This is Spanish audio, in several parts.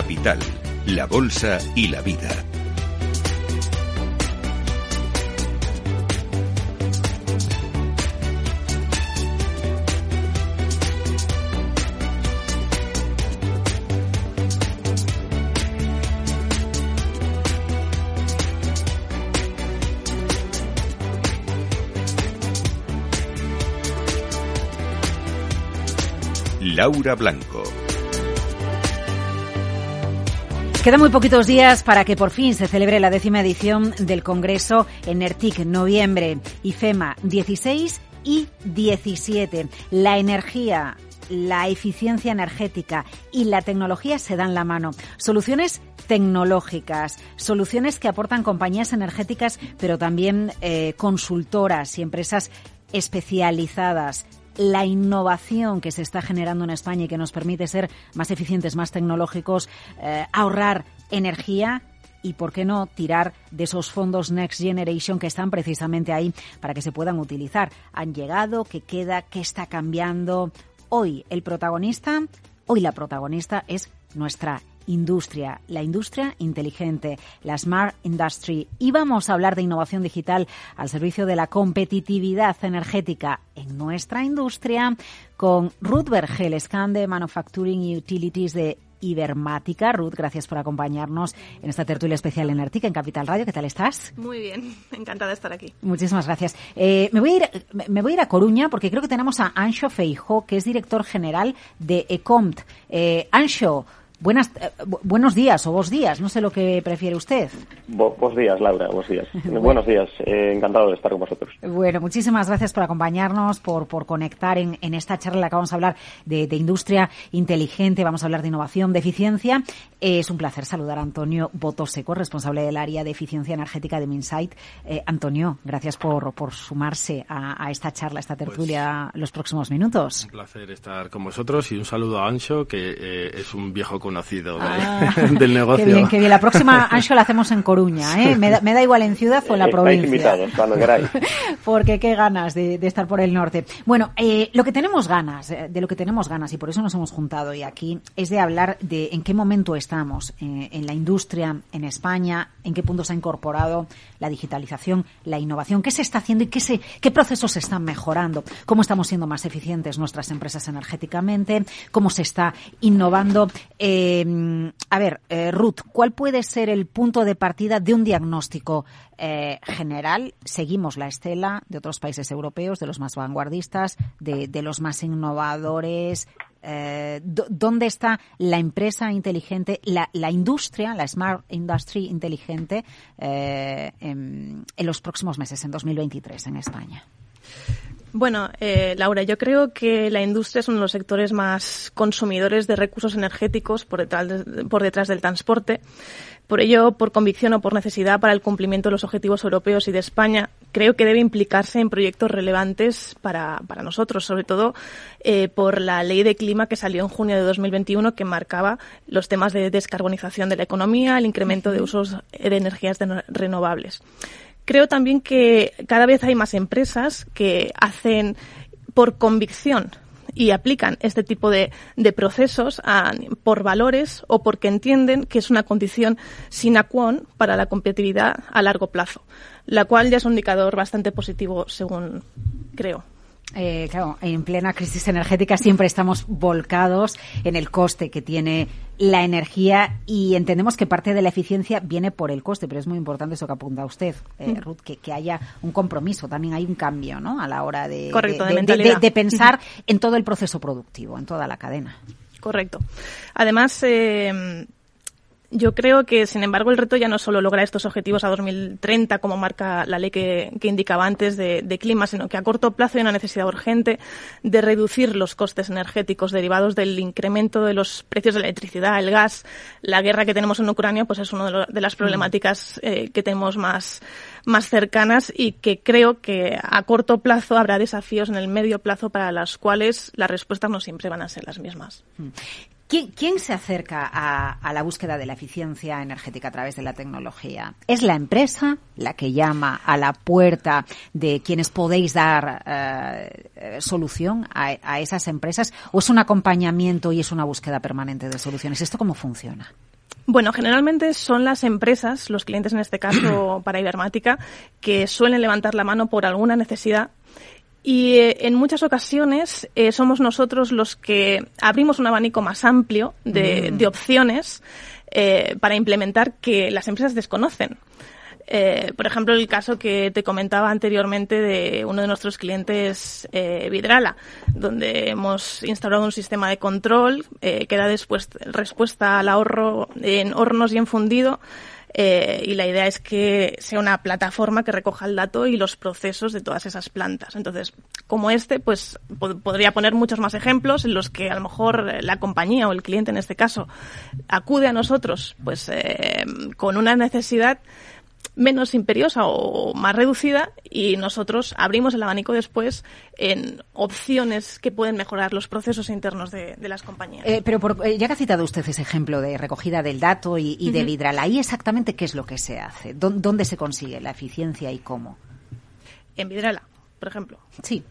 Capital, la Bolsa y la Vida. Laura Blanco. Quedan muy poquitos días para que por fin se celebre la décima edición del Congreso en ERTIC, noviembre, IFEMA 16 y 17. La energía, la eficiencia energética y la tecnología se dan la mano. Soluciones tecnológicas, soluciones que aportan compañías energéticas, pero también eh, consultoras y empresas especializadas la innovación que se está generando en España y que nos permite ser más eficientes, más tecnológicos, eh, ahorrar energía y, ¿por qué no, tirar de esos fondos Next Generation que están precisamente ahí para que se puedan utilizar? Han llegado, ¿qué queda? ¿Qué está cambiando? Hoy el protagonista, hoy la protagonista es nuestra industria, la industria inteligente, la Smart Industry. Y vamos a hablar de innovación digital al servicio de la competitividad energética en nuestra industria con Ruth Bergel, scan de Manufacturing Utilities de Ibermática. Ruth, gracias por acompañarnos en esta tertulia especial en Artica, en Capital Radio. ¿Qué tal estás? Muy bien, encantada de estar aquí. Muchísimas gracias. Eh, me, voy a ir, me voy a ir a Coruña porque creo que tenemos a Ancho Feijo, que es director general de Ecomt. Eh, Ancho, Buenas, eh, buenos días o vos días, no sé lo que prefiere usted. buenos días, Laura, buenos días. buenos días, eh, encantado de estar con vosotros. Bueno, muchísimas gracias por acompañarnos, por, por conectar en, en esta charla en la que vamos a hablar de, de, industria inteligente, vamos a hablar de innovación, de eficiencia. es un placer saludar a Antonio Botoseco, responsable del área de eficiencia energética de Minsight. Eh, Antonio, gracias por, por sumarse a, a, esta charla, a esta tertulia pues, los próximos minutos. Un placer estar con vosotros y un saludo a Ancho, que es un viejo conocido ah, del negocio. Qué bien, qué bien. La próxima, Ancho, la hacemos en Coruña, ¿eh? Me da, me da igual en ciudad o en la provincia. invitados, cuando queráis. Porque qué ganas de, de, estar por el norte. Bueno, eh, lo que tenemos ganas, eh, de lo que tenemos ganas, y por eso nos hemos juntado hoy aquí, es de hablar de en qué momento estamos eh, en la industria en España, en qué punto se ha incorporado la digitalización, la innovación, qué se está haciendo y qué, se, qué procesos se están mejorando, cómo estamos siendo más eficientes nuestras empresas energéticamente, cómo se está innovando. Eh, a ver, eh, Ruth, ¿cuál puede ser el punto de partida de un diagnóstico eh, general? Seguimos la estela de otros países europeos, de los más vanguardistas, de, los más innovadores, eh, dónde está la empresa inteligente, la, la, industria, la Smart Industry inteligente eh, en, en, los próximos meses, en 2023, en España? Bueno, eh, Laura, yo creo que la industria es uno de los sectores más consumidores de recursos energéticos por detrás, de, por detrás del transporte. Por ello, por convicción o por necesidad para el cumplimiento de los objetivos europeos y de España, creo que debe implicarse en proyectos relevantes para, para nosotros, sobre todo eh, por la ley de clima que salió en junio de 2021 que marcaba los temas de descarbonización de la economía, el incremento de usos de energías renovables. Creo también que cada vez hay más empresas que hacen por convicción y aplican este tipo de, de procesos por valores o porque entienden que es una condición sine qua non para la competitividad a largo plazo, la cual ya es un indicador bastante positivo según creo. Eh, claro, en plena crisis energética siempre estamos volcados en el coste que tiene la energía y entendemos que parte de la eficiencia viene por el coste, pero es muy importante eso que apunta usted, eh, Ruth, que, que, haya un compromiso, también hay un cambio ¿no? a la hora de, Correcto, de, de, de, de pensar en todo el proceso productivo, en toda la cadena. Correcto. Además, eh, yo creo que, sin embargo, el reto ya no solo lograr estos objetivos a 2030, como marca la ley que, que indicaba antes de, de, clima, sino que a corto plazo hay una necesidad urgente de reducir los costes energéticos derivados del incremento de los precios de la electricidad, el gas. La guerra que tenemos en Ucrania, pues es una de, de, las problemáticas eh, que tenemos más, más cercanas y que creo que a corto plazo habrá desafíos en el medio plazo para las cuales las respuestas no siempre van a ser las mismas. ¿Quién, se acerca a, la búsqueda de la eficiencia energética a través de la tecnología? ¿Es la empresa la que llama a la puerta de quienes podéis dar eh, solución a, a esas empresas? ¿O es un acompañamiento y es una búsqueda permanente de soluciones? ¿Esto cómo funciona? Bueno, generalmente son las empresas, los clientes en este caso para Ibermática, que suelen levantar la mano por alguna necesidad y eh, en muchas ocasiones eh, somos nosotros los que abrimos un abanico más amplio de, mm. opciones eh, para implementar que las empresas desconocen. por ejemplo, el caso que te comentaba anteriormente de uno de nuestros clientes, Vidrala, donde hemos instalado un sistema de control que da después respuesta al ahorro en hornos y en fundido eh, y la idea es que sea una plataforma que recoja el dato y los procesos de todas esas plantas. Entonces, como este, pues podría poner muchos más ejemplos en los que a lo mejor la compañía o el cliente en este caso acude a nosotros pues eh, con una necesidad menos imperiosa o más reducida y nosotros abrimos el abanico después en opciones que pueden mejorar los procesos internos de, las compañías. Eh, pero eh, ya que ha citado usted ese ejemplo de recogida del dato y, del hidral, ahí exactamente qué es lo que se hace, ¿Dónde, se consigue la eficiencia y cómo. En Vidrala, por ejemplo. Sí.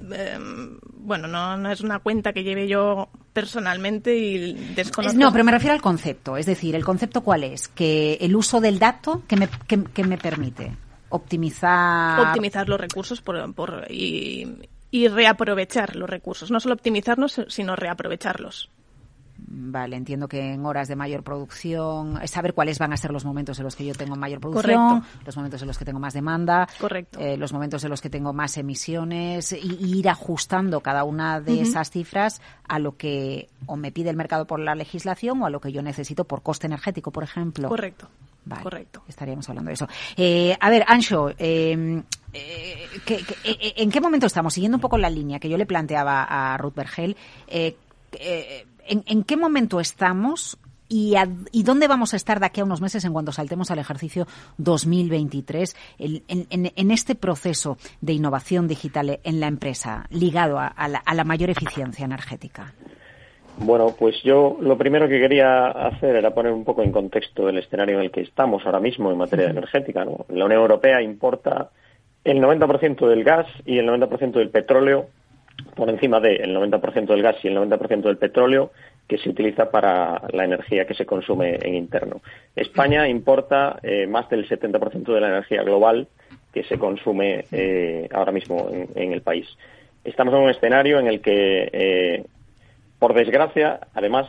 Em, bueno, no, no es una cuenta que lleve yo personalmente y desconozco. No, pero me refiero al concepto. Es decir, ¿el concepto cuál es? Que el uso del dato, que me, que, me permite? Optimizar... Optimizar los recursos por, por, y, y reaprovechar los recursos. No solo optimizarlos, sino reaprovecharlos. Vale, entiendo que en horas de mayor producción, saber cuáles van a ser los momentos en los que yo tengo mayor producción, los momentos en los que tengo más demanda, Correcto. Eh, los momentos en los que tengo más emisiones y, ir ajustando cada una de esas cifras a lo que o me pide el mercado por la legislación o a lo que yo necesito por coste energético, por ejemplo. Correcto. Vale, Correcto. Estaríamos hablando de eso. Eh, a ver, Ancho, em, eh, en qué momento estamos? Siguiendo un poco la línea que yo le planteaba a Ruth Bergel, en, qué momento estamos y, y, dónde vamos a estar de aquí a unos meses en cuanto saltemos al ejercicio 2023 en, en, este proceso de innovación digital en la empresa ligado a, la, mayor eficiencia energética? Bueno, pues yo lo primero que quería hacer era poner un poco en contexto el escenario en el que estamos ahora mismo en materia energética. La Unión Europea importa el 90% del gas y el 90% del petróleo por encima del 90% del gas y el 90% del petróleo que se utiliza para la energía que se consume en interno. España importa eh, más del 70% de la energía global que se consume eh, ahora mismo en, el país. Estamos en un escenario en el que, eh, por desgracia, además,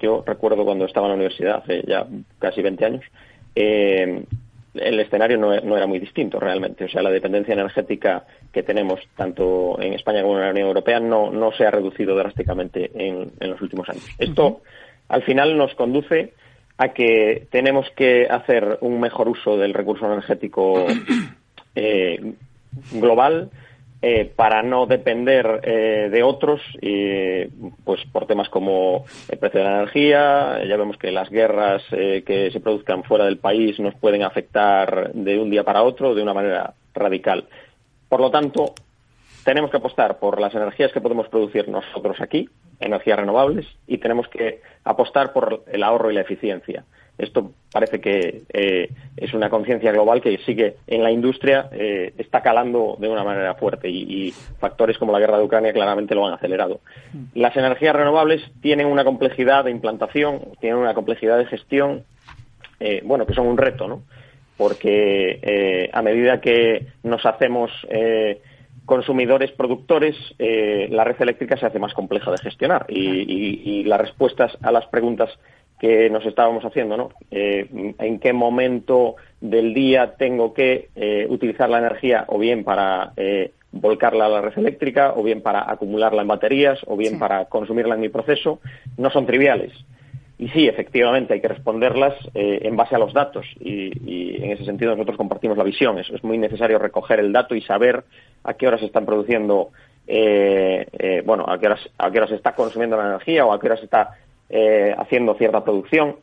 yo recuerdo cuando estaba en la universidad, hace ya casi 20 años, el escenario no, era muy distinto realmente. O sea, la dependencia energética que tenemos tanto en España como en la Unión Europea no, no se ha reducido drásticamente en, los últimos años. Esto, al final, nos conduce a que tenemos que hacer un mejor uso del recurso energético eh, global eh, para no depender eh, de otros, pues por temas como el precio de la energía, ya vemos que las guerras eh, que se produzcan fuera del país nos pueden afectar de un día para otro de una manera radical. Por lo tanto, tenemos que apostar por las energías que podemos producir nosotros aquí, energías renovables, y tenemos que apostar por el ahorro y la eficiencia. Esto parece que eh, es una conciencia global que sigue en la industria, eh, está calando de una manera fuerte y, factores como la guerra de Ucrania claramente lo han acelerado. Mm. Las energías renovables tienen una complejidad de implantación, tienen una complejidad de gestión, eh, bueno, que son un reto, ¿no? Porque a medida que nos hacemos consumidores productores, la red eléctrica se hace más compleja de gestionar y, las respuestas a las preguntas que nos estábamos haciendo, ¿no? Eh, ¿En qué momento del día tengo que eh, utilizar la energía o bien para eh, volcarla a la red eléctrica o bien para acumularla en baterías o bien para consumirla en mi proceso? No son triviales. Y sí, efectivamente, hay que responderlas en base a los datos y, en ese sentido nosotros compartimos la visión. Es, es muy necesario recoger el dato y saber a qué horas se están produciendo, bueno, a qué, horas, a qué horas se está consumiendo la energía o a qué horas se está eh, haciendo cierta producción.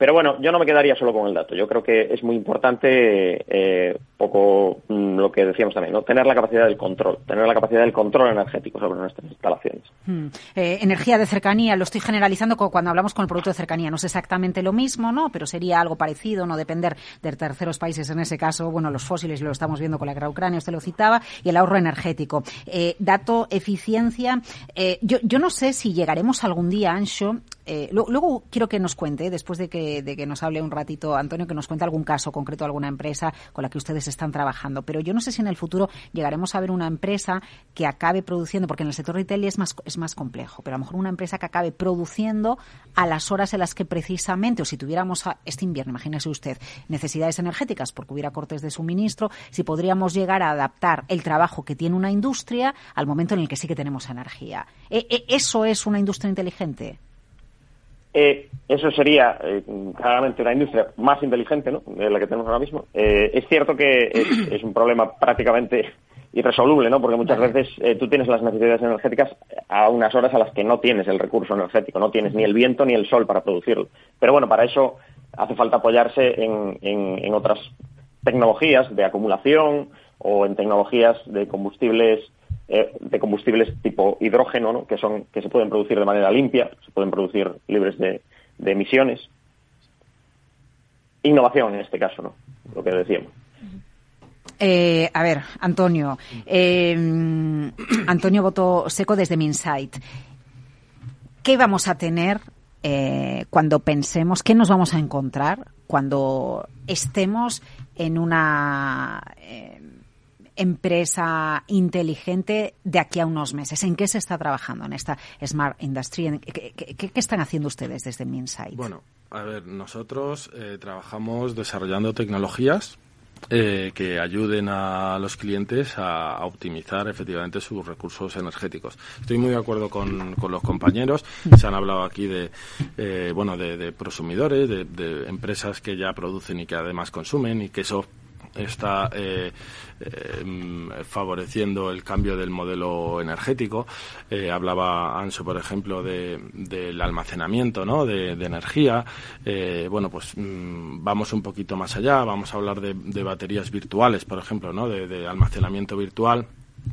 Pero bueno, yo no me quedaría solo con el dato. Yo creo que es muy importante, eh, poco mm, lo que decíamos también, ¿no? tener la capacidad del control, tener la capacidad del control energético sobre nuestras instalaciones. Hmm. Eh, energía de cercanía, lo estoy generalizando cuando hablamos con el producto de cercanía. No es exactamente lo mismo, ¿no? Pero sería algo parecido, no depender de terceros países. En ese caso, bueno, los fósiles lo estamos viendo con la guerra Ucrania, usted lo citaba, y el ahorro energético. Eh, dato, eficiencia. Eh, yo, yo no sé si llegaremos algún día, Ancho, eh, luego quiero que nos cuente, después de que, de que nos hable un ratito Antonio, que nos cuente algún caso concreto, alguna empresa con la que ustedes están trabajando. Pero yo no sé si en el futuro llegaremos a ver una empresa que acabe produciendo, porque en el sector retail es más, es más complejo, pero a lo mejor una empresa que acabe produciendo a las horas en las que precisamente, o si tuviéramos este invierno, imagínese usted, necesidades energéticas porque hubiera cortes de suministro, si podríamos llegar a adaptar el trabajo que tiene una industria al momento en el que sí que tenemos energía. E, e, ¿Eso es una industria inteligente? Eh, eso sería eh, claramente una industria más inteligente ¿no? de la que tenemos ahora mismo. Eh, es cierto que es, un problema prácticamente irresoluble, ¿no? porque muchas veces tú tienes las necesidades energéticas a unas horas a las que no tienes el recurso energético, no tienes ni el viento ni el sol para producirlo. Pero bueno, para eso hace falta apoyarse en, en otras tecnologías de acumulación o en tecnologías de combustibles eh, de combustibles tipo hidrógeno, ¿no? que, son, que se pueden producir de manera limpia, se pueden producir libres de, emisiones. Innovación en este caso, ¿no? lo que decíamos. Eh, a ver, Antonio. Eh, Antonio Voto Seco desde Minsight. ¿Qué vamos a tener cuando pensemos, qué nos vamos a encontrar cuando estemos en una empresa inteligente de aquí a unos meses? ¿En qué se está trabajando en esta Smart Industry? ¿Qué, están haciendo ustedes desde Minsight? Bueno, a ver, nosotros eh, trabajamos desarrollando tecnologías eh, que ayuden a los clientes a, optimizar efectivamente sus recursos energéticos. Estoy muy de acuerdo con, los compañeros. Se han hablado aquí de, eh, bueno, de, prosumidores, de, de, empresas que ya producen y que además consumen y que eso está eh, eh, favoreciendo el cambio del modelo energético. Eh, hablaba Anso, por ejemplo, del almacenamiento ¿no? de, energía. bueno, pues mm, vamos un poquito más allá. Vamos a hablar de, baterías virtuales, por ejemplo, ¿no? de almacenamiento virtual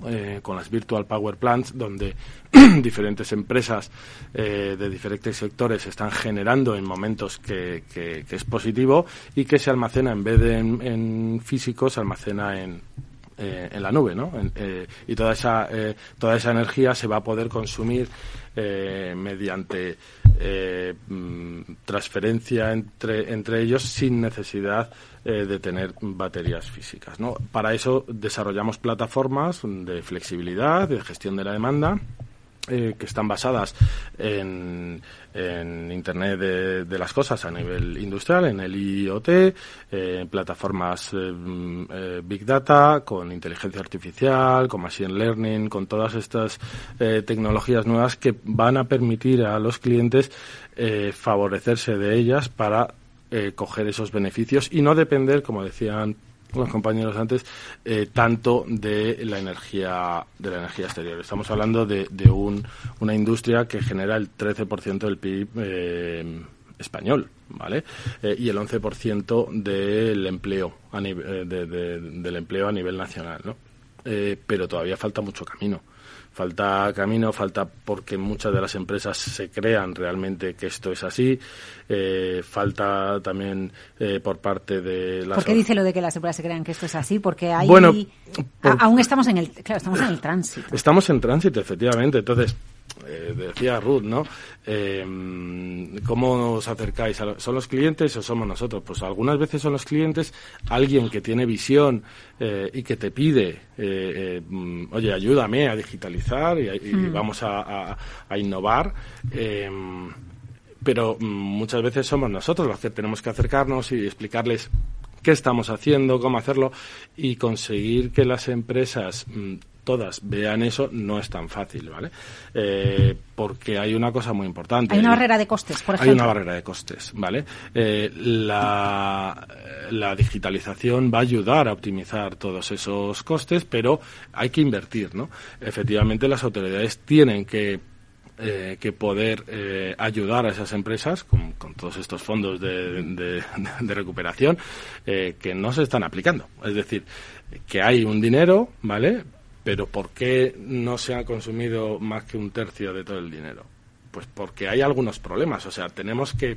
eh, con las Virtual Power Plants, donde diferentes empresas eh, de diferentes sectores están generando en momentos que, es positivo y que se almacena en vez de en, físico, se almacena en, eh, en la nube, ¿no? y toda esa, toda esa energía se va a poder consumir mediante mm, transferencia entre, entre ellos sin necesidad eh, de tener baterías físicas. ¿no? Para eso desarrollamos plataformas de flexibilidad, de gestión de la demanda, eh, que están basadas en, Internet de, las cosas a nivel industrial, en el IoT, en eh, plataformas Big Data, con inteligencia artificial, con Machine Learning, con todas estas tecnologías nuevas que van a permitir a los clientes favorecerse de ellas para eh, coger esos beneficios y no depender, como decían los compañeros antes, eh, tanto de la energía de la energía exterior. Estamos hablando de, de un, una industria que genera el 13% del PIB eh, español, ¿vale? y el 11% del empleo a del empleo a nivel nacional, ¿no? Pero todavía falta mucho camino falta camino, falta porque muchas de las empresas se crean realmente que esto es así, eh, falta también eh, por parte de las... ¿Por qué dice lo de que las empresas se crean que esto es así? Porque hay... Bueno, aún estamos en el... Claro, estamos en el tránsito. Estamos en tránsito, efectivamente. Entonces, eh, decía Ruth, ¿no? Eh, ¿Cómo os acercáis? ¿Son los clientes o somos nosotros? Pues algunas veces son los clientes, alguien que tiene visión eh, y que te pide, eh, mm, oye, ayúdame a digitalizar y, mm. vamos a, a innovar pero mm, muchas veces somos nosotros los que tenemos que acercarnos y explicarles qué estamos haciendo, cómo hacerlo y conseguir que las empresas todas vean eso no es tan fácil, ¿vale? Eh, porque hay una cosa muy importante. Hay una barrera de costes, por ejemplo. Hay una barrera de costes, ¿vale? Eh, la, la digitalización va a ayudar a optimizar todos esos costes, pero hay que invertir, ¿no? Efectivamente, las autoridades tienen que eh, que poder eh, ayudar a esas empresas con, todos estos fondos de, de, recuperación eh, que no se están aplicando. Es decir, que hay un dinero, ¿vale? Pero ¿por qué no se ha consumido más que un tercio de todo el dinero? Pues porque hay algunos problemas, o sea, tenemos que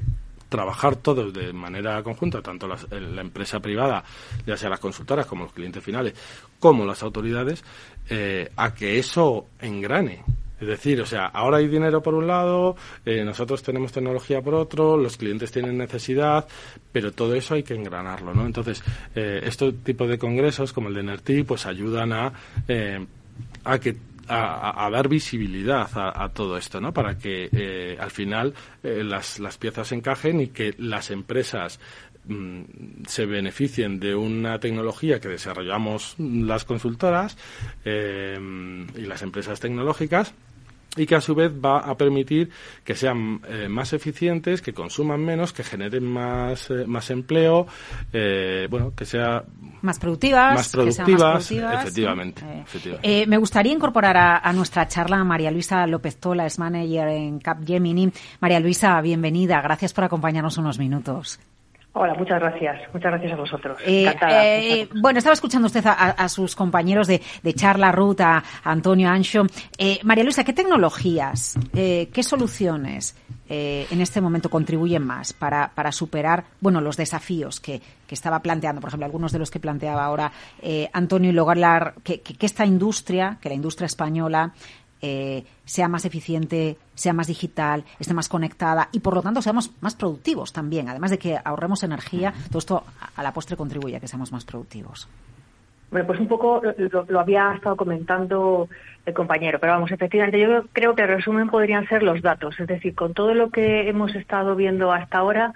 trabajar todos de manera conjunta, tanto la empresa privada, ya sea las consultoras como los clientes finales, como las autoridades, eh, a que eso engrane. Es decir, o sea, ahora hay dinero por un lado, eh, nosotros tenemos tecnología por otro, los clientes tienen necesidad, pero todo eso hay que engranarlo, ¿no? Entonces, eh, este tipo de congresos como el de NERTI, pues ayudan a, eh, a que a, dar visibilidad a, todo esto, ¿no? Para que eh, al final las, las piezas encajen y que las empresas mm, se beneficien de una tecnología que desarrollamos las consultoras y las empresas tecnológicas y que a su vez va a permitir que sean eh, más eficientes, que consuman menos, que generen más, eh, más empleo, eh, bueno, que sea más productivas, más productivas, efectivamente. me gustaría incorporar a, nuestra charla a María Luisa López Tola, es manager en Capgemini. María Luisa, bienvenida, gracias por acompañarnos unos minutos. Hola, muchas gracias. Muchas gracias a vosotros. Eh, eh, bueno, estaba escuchando usted a, sus compañeros de, charla, Ruth, a, Antonio Ancho. Eh, María Luisa, ¿qué tecnologías, qué soluciones en este momento contribuyen más para, superar bueno, los desafíos que, estaba planteando, por ejemplo, algunos de los que planteaba ahora Antonio y lograr que, que esta industria, que la industria española, eh, sea más eficiente, sea más digital, esté más conectada y por lo tanto seamos más productivos también. Además de que ahorremos energía, todo esto a la postre contribuye a que seamos más productivos. Bueno, pues un poco lo, había estado comentando el compañero, pero vamos, efectivamente, yo creo que el resumen podrían ser los datos. Es decir, con todo lo que hemos estado viendo hasta ahora,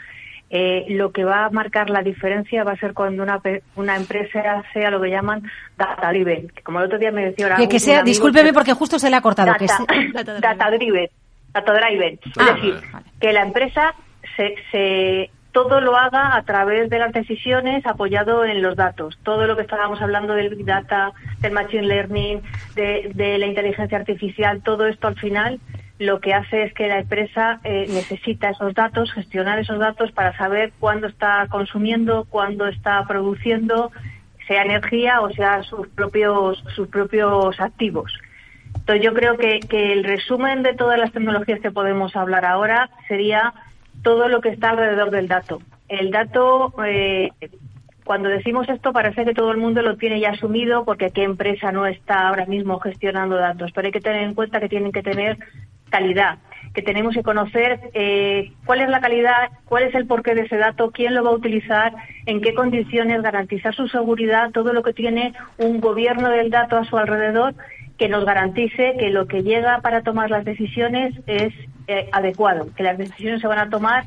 eh, lo que va a marcar la diferencia va a ser cuando una, una empresa sea lo que llaman data driven. como el otro día me decía ahora. Que, sea, discúlpeme porque justo se le ha cortado. Data, data, driven. Data driven. es ah, decir, que la empresa se, se todo lo haga a través de las decisiones apoyado en los datos. Todo lo que estábamos hablando del Big Data, del Machine Learning, de, de la inteligencia artificial, todo esto al final lo que hace es que la empresa eh, necesita esos datos, gestionar esos datos para saber cuándo está consumiendo, cuándo está produciendo, sea energía o sea sus propios, sus propios activos. Entonces yo creo que, que el resumen de todas las tecnologías que podemos hablar ahora sería todo lo que está alrededor del dato. El dato, eh, cuando decimos esto parece que todo el mundo lo tiene ya asumido porque qué empresa no está ahora mismo gestionando datos, pero hay que tener en cuenta que tienen que tener calidad, que tenemos que conocer eh, cuál es la calidad, cuál es el porqué de ese dato, quién lo va a utilizar, en qué condiciones, garantizar su seguridad, todo lo que tiene un gobierno del dato a su alrededor que nos garantice que lo que llega para tomar las decisiones es eh, adecuado, que las decisiones se van a tomar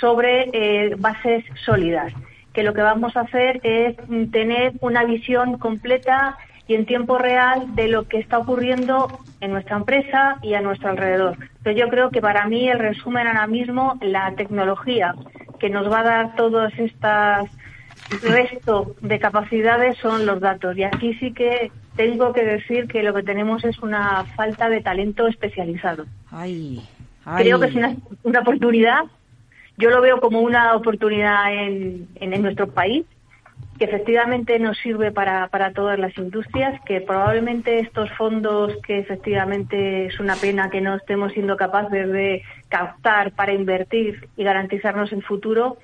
sobre eh, bases sólidas, que lo que vamos a hacer es tener una visión completa y en tiempo real de lo que está ocurriendo en nuestra empresa y a nuestro alrededor. Pero yo creo que para mí el resumen ahora mismo, la tecnología que nos va a dar todos estas resto de capacidades son los datos. Y aquí sí que tengo que decir que lo que tenemos es una falta de talento especializado. Creo que es una, una, oportunidad. Yo lo veo como una oportunidad en, en nuestro país que efectivamente nos sirve para, para todas las industrias, que probablemente estos fondos que efectivamente es una pena que no estemos siendo capaces de captar para invertir y garantizarnos el futuro,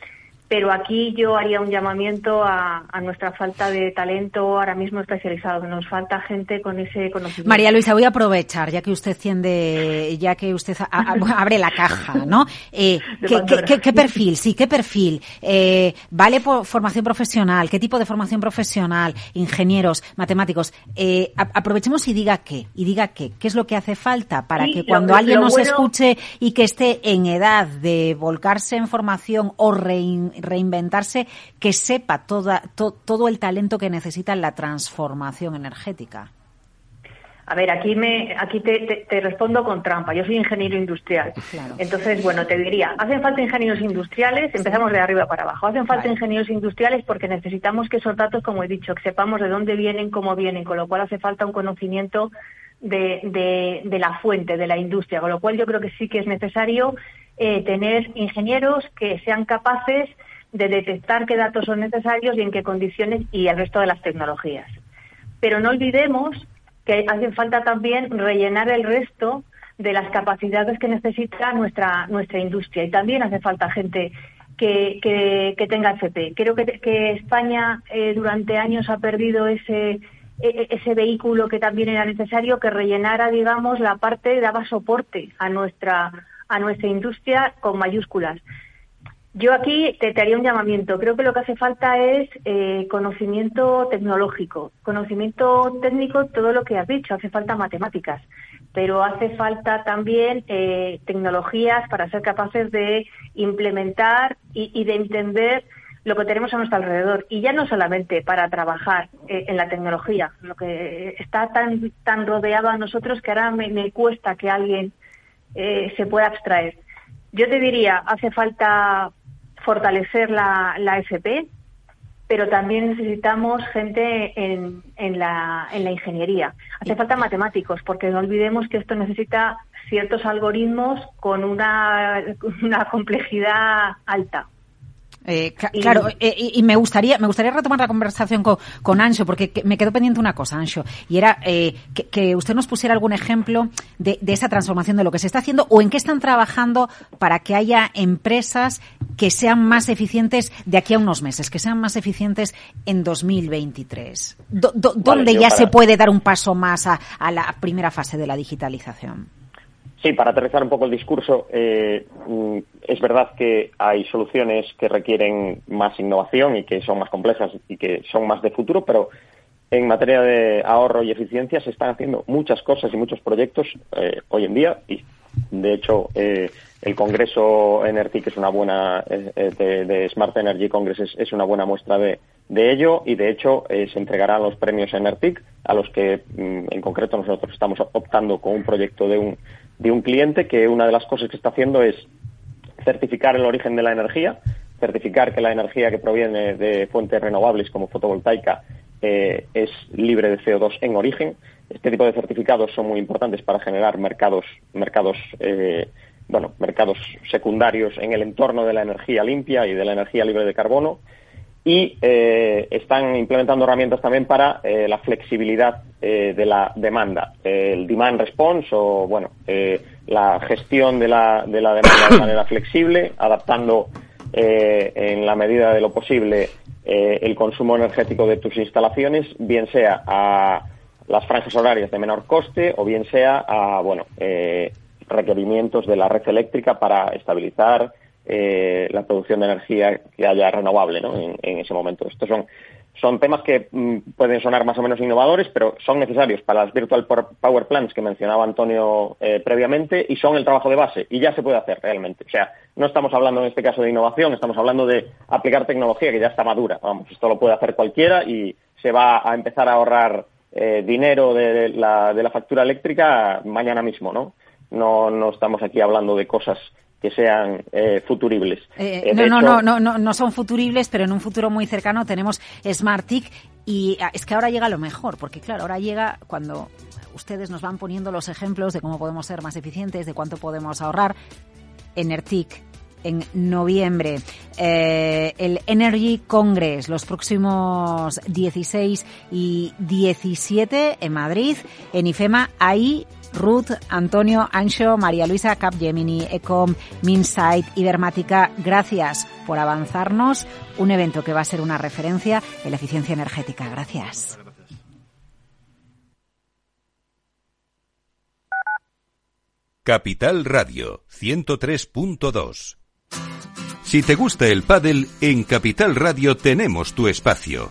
pero aquí yo haría un llamamiento a, nuestra falta de talento ahora mismo especializado, que nos falta gente con ese conocimiento. María Luisa, voy a aprovechar, ya que usted tiende, ya que usted abre la caja, ¿no? Eh, ¿qué, perfil? Sí, ¿qué perfil? Eh, ¿Vale por formación profesional? ¿Qué tipo de formación profesional? Ingenieros, matemáticos. Eh, aprovechemos y diga qué, y diga qué. ¿Qué es lo que hace falta para que cuando alguien nos escuche y que esté en edad de volcarse en formación o rein reinventarse, que sepa toda, todo el talento que necesita en la transformación energética? A ver, aquí me, aquí te, respondo con trampa. Yo soy ingeniero industrial. Entonces, bueno, te diría, hacen falta ingenieros industriales, empezamos de arriba para abajo. Hacen falta ingenieros industriales porque necesitamos que esos datos, como he dicho, que sepamos de dónde vienen, cómo vienen, con lo cual hace falta un conocimiento de, de, de la fuente, de la industria. Con lo cual yo creo que sí que es necesario eh, tener ingenieros que sean capaces de detectar qué datos son necesarios y en qué condiciones y el resto de las tecnologías. Pero no olvidemos que hace falta también rellenar el resto de las capacidades que necesita nuestra nuestra industria y también hace falta gente que, que, tenga FP. Creo que, que España eh, durante años ha perdido ese e, e, ese vehículo que también era necesario que rellenara digamos la parte daba soporte a nuestra a nuestra industria con mayúsculas yo aquí te, haría un llamamiento. Creo que lo que hace falta es eh, conocimiento tecnológico, conocimiento técnico, todo lo que has dicho. Hace falta matemáticas, pero hace falta también eh, tecnologías para ser capaces de implementar y, de entender lo que tenemos a nuestro alrededor. Y ya no solamente para trabajar eh, en la tecnología, lo que está tan, tan rodeado a nosotros que ahora me, cuesta que alguien se pueda abstraer. Yo te diría, hace falta fortalecer la, la FP, pero también necesitamos gente en, en, la, en la ingeniería. Hace falta matemáticos, porque no olvidemos que esto necesita ciertos algoritmos con una, una complejidad alta. Eh, claro, eh, y, me gustaría me gustaría retomar la conversación con, con Ancho, porque me quedó pendiente una cosa, Ancho, y era eh, que, usted nos pusiera algún ejemplo de, de, esa transformación de lo que se está haciendo o en qué están trabajando para que haya empresas que sean más eficientes de aquí a unos meses, que sean más eficientes en 2023. ¿Dónde ya se puede dar un paso más a, a la primera fase de la digitalización? Sí, para aterrizar un poco el discurso, eh, mm, es verdad que hay soluciones que requieren más innovación y que son más complejas y que son más de futuro, pero en materia de ahorro y eficiencia se están haciendo muchas cosas y muchos proyectos eh, hoy en día. Y de hecho eh, el Congreso ENERTIC es una buena de, Smart Energy Congress es, una buena muestra de, ello. Y de hecho se entregarán los premios ENERTIC a los que mm, en concreto nosotros estamos optando con un proyecto de un de un cliente que una de las cosas que está haciendo es certificar el origen de la energía, certificar que la energía que proviene de fuentes renovables como fotovoltaica eh, es libre de CO2 en origen. Este tipo de certificados son muy importantes para generar mercados, mercados, eh, bueno, mercados secundarios en el entorno de la energía limpia y de la energía libre de carbono y eh, están implementando herramientas también para eh, la flexibilidad eh, de la demanda, el demand response o bueno la gestión de la, de la demanda de manera flexible, adaptando en la medida de lo posible el consumo energético de tus instalaciones, bien sea a las franjas horarias de menor coste o bien sea a bueno requerimientos de la red eléctrica para estabilizar eh, la producción de energía que haya renovable ¿no? en, ese momento. Estos son, son temas que mm, pueden sonar más o menos innovadores, pero son necesarios para las Virtual Power Plants que mencionaba Antonio eh, previamente y son el trabajo de base y ya se puede hacer realmente. O sea, no estamos hablando en este caso de innovación, estamos hablando de aplicar tecnología que ya está madura. Vamos, esto lo puede hacer cualquiera y se va a empezar a ahorrar eh, dinero de, la, de la factura eléctrica mañana mismo, ¿no? No, no estamos aquí hablando de cosas que sean eh, futuribles. Eh, eh, no, no, no, no, no son futuribles, pero en un futuro muy cercano tenemos SmartTIC y ah, es que ahora llega lo mejor, porque claro, ahora llega cuando ustedes nos van poniendo los ejemplos de cómo podemos ser más eficientes, de cuánto podemos ahorrar. ENERTIC en noviembre. el Energy Congress los próximos 16 y 17 en Madrid, en IFEMA. Ahí Ruth, Antonio, Ancho, María Luisa, Capgemini, Ecom, Minsight, Ibermática, gracias por avanzarnos un evento que va a ser una referencia en la eficiencia energética. Gracias. Capital Radio 103.2 Si te gusta el pádel, en Capital Radio tenemos tu espacio.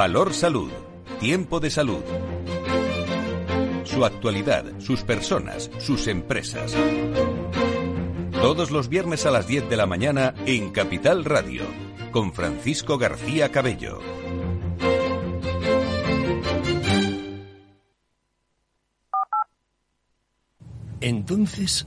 Valor Salud. Tiempo de salud. Su actualidad, sus personas, sus empresas. Todos los viernes a las 10 de la mañana en Capital Radio, con Francisco García Cabello. Entonces,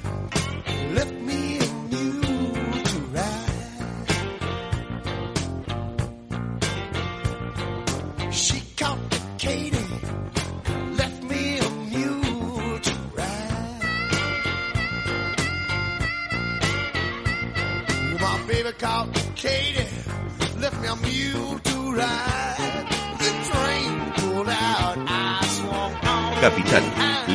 Capital,